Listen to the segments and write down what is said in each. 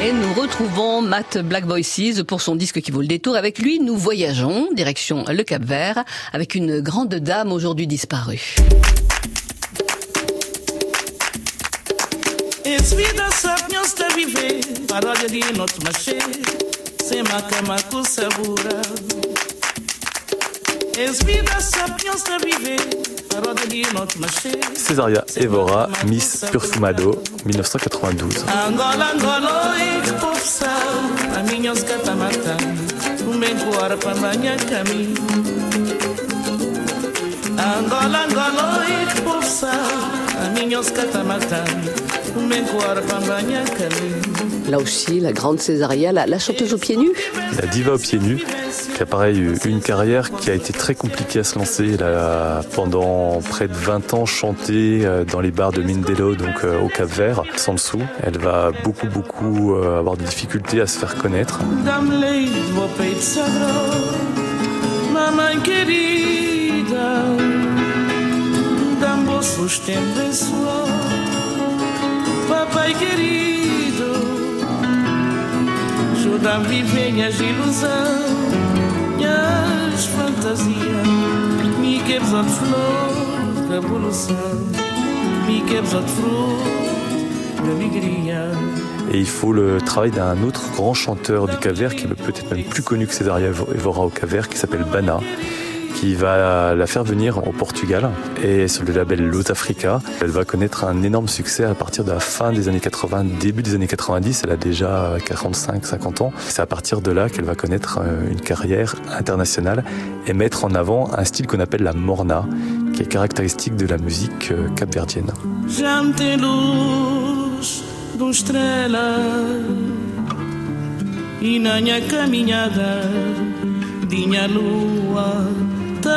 Et nous retrouvons Matt Black Voices pour son disque qui vaut le détour. Avec lui, nous voyageons direction le Cap Vert avec une grande dame aujourd'hui disparue. Césaria Evora, Miss Perfumado, 1992. Angola, Angola, a minha tá matando. Là aussi, la grande Césaria, la, chanteuse aux pieds nus La diva aux pieds nus, qui a pareil eu une carrière qui a été très compliquée à se lancer. Elle a pendant près de 20 ans chanté euh, dans les bars de Mindelo, donc euh, au Cap Vert, sans dessous. Elle va beaucoup, beaucoup euh, avoir des difficultés à se faire connaître. Papai querido, ajuda-me a minhas ilusões, minhas fantasias, me quebres de flor, revolução, me quebres de flor, d'alegria. Et il faut le travail d'un autre grand chanteur du Caver qui est peut-être même plus connu que Césaria Evora au Caver, qui s'appelle Bana qui va la faire venir au Portugal et sur le label Lot Africa. Elle va connaître un énorme succès à partir de la fin des années 80, début des années 90. Elle a déjà 45, 50 ans. C'est à partir de là qu'elle va connaître euh, une carrière internationale et mettre en avant un style qu'on appelle la morna, qui est caractéristique de la musique euh, capverdienne. te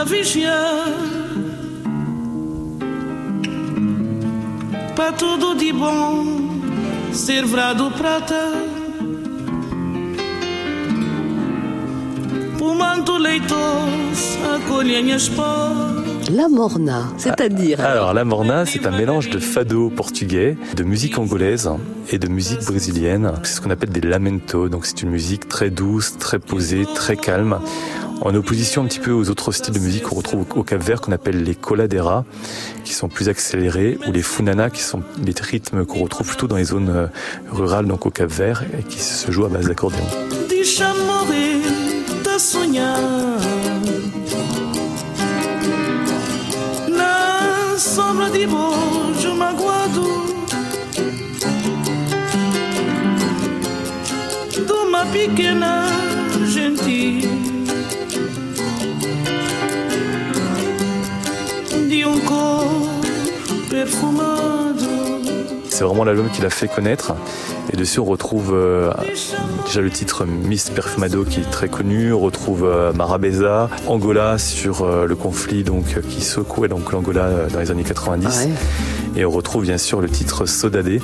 vigiar Para tudo de bom servirá do prata Por manto leitoso acolhe minhas La morna, c'est-à-dire Alors, la morna, c'est un mélange de fado portugais, de musique angolaise et de musique brésilienne. C'est ce qu'on appelle des lamentos. Donc, c'est une musique très douce, très posée, très calme en opposition un petit peu aux autres styles de musique qu'on retrouve au Cap Vert qu'on appelle les coladeras, qui sont plus accélérés, ou les funana, qui sont des rythmes qu'on retrouve plutôt dans les zones euh, rurales, donc au Cap Vert, et qui se jouent à base d'accordéon. C'est vraiment l'album qui l'a fait connaître. Et dessus, on retrouve euh, déjà le titre Miss Perfumado qui est très connu. On retrouve euh, Marabeza, Angola sur euh, le conflit donc qui secouait l'Angola dans les années 90. Ah Et on retrouve bien sûr le titre Sodadé.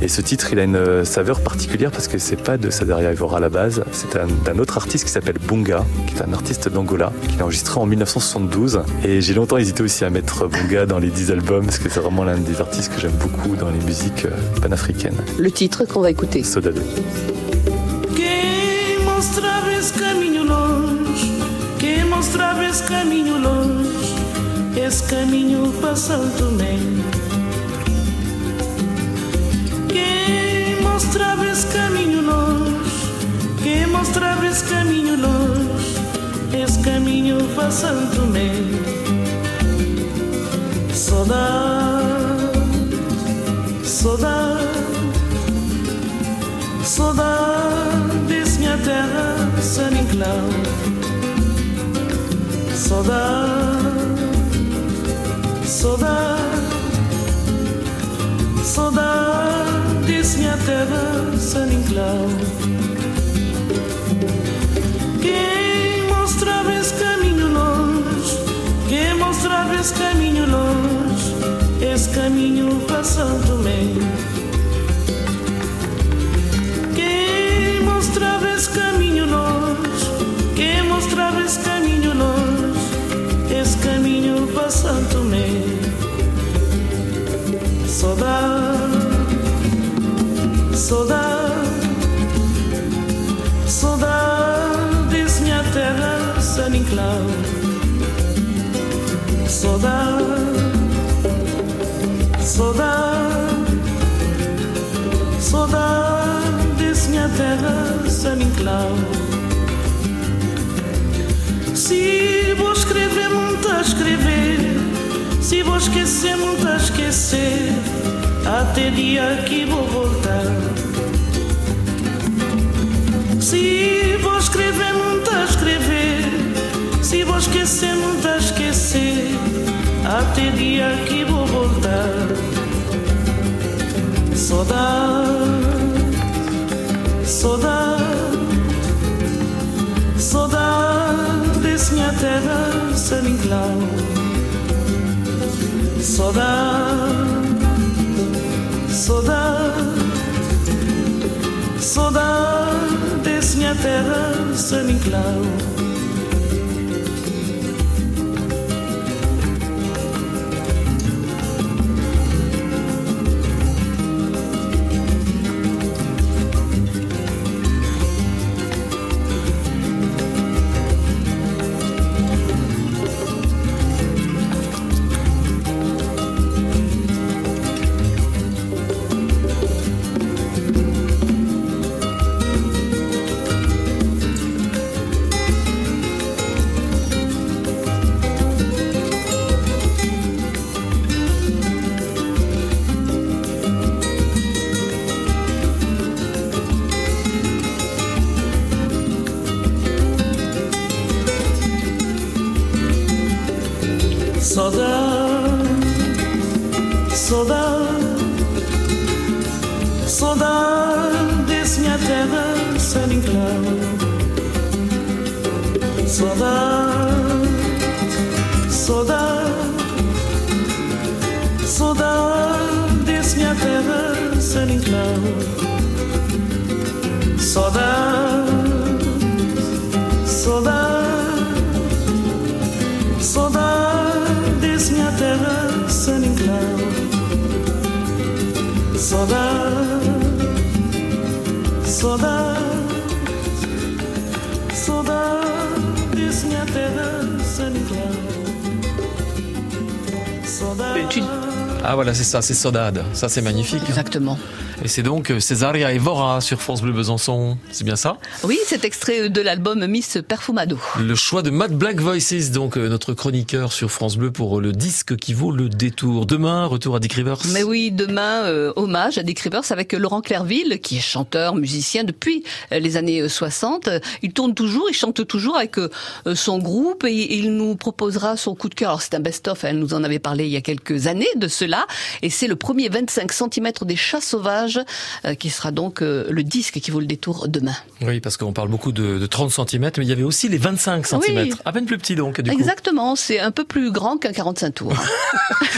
Et ce titre, il a une euh, saveur particulière parce que c'est pas de Sadaria Evora à la base, c'est d'un autre artiste qui s'appelle Bunga, qui est un artiste d'Angola, qui l'a enregistré en 1972. Et j'ai longtemps hésité aussi à mettre Bunga dans les 10 albums parce que c'est vraiment l'un des artistes que j'aime beaucoup dans les musiques euh, panafricaines. Le titre qu'on va écouter. Sodade. esse caminho mostrava confessando-me Saudade, saudade, saudades minha terra sem inclau Saudade, saudade, saudade Saudade, saudade, saudade, se minha terra se me enclau. Se vou escrever, muito a escrever, se vou esquecer, muito a esquecer, até dia que vou voltar. Soda, soda, saudades me aterras en inglau. Soda, soda, saudades me aterras en inglau. صدى صدى صدى desmia terra senin clau صدى صدى Saudade, saudade, saudades, minha terra sanidade. Saudade. Ah voilà, c'est ça, c'est Sodade. Ça, c'est magnifique. Exactement. Et c'est donc euh, Césaria Evora sur France Bleu Besançon. C'est bien ça? Oui, cet extrait de l'album Miss Perfumado. Le choix de Matt Black Voices, donc euh, notre chroniqueur sur France Bleu pour euh, le disque qui vaut le détour. Demain, retour à Dick Rivers. Mais oui, demain, euh, hommage à Dick Rivers avec Laurent Clerville, qui est chanteur, musicien depuis euh, les années euh, 60. Il tourne toujours, il chante toujours avec euh, euh, son groupe et, et il nous proposera son coup de cœur. Alors c'est un best-of, elle nous en avait parlé il y a quelques années de cela. Et c'est le premier 25 cm des chats sauvages euh, qui sera donc euh, le disque qui vaut le détour demain. Oui, parce qu'on parle beaucoup de, de 30 cm, mais il y avait aussi les 25 cm. Oui. À peine plus petit donc, du. Exactement, c'est un peu plus grand qu'un 45 tours.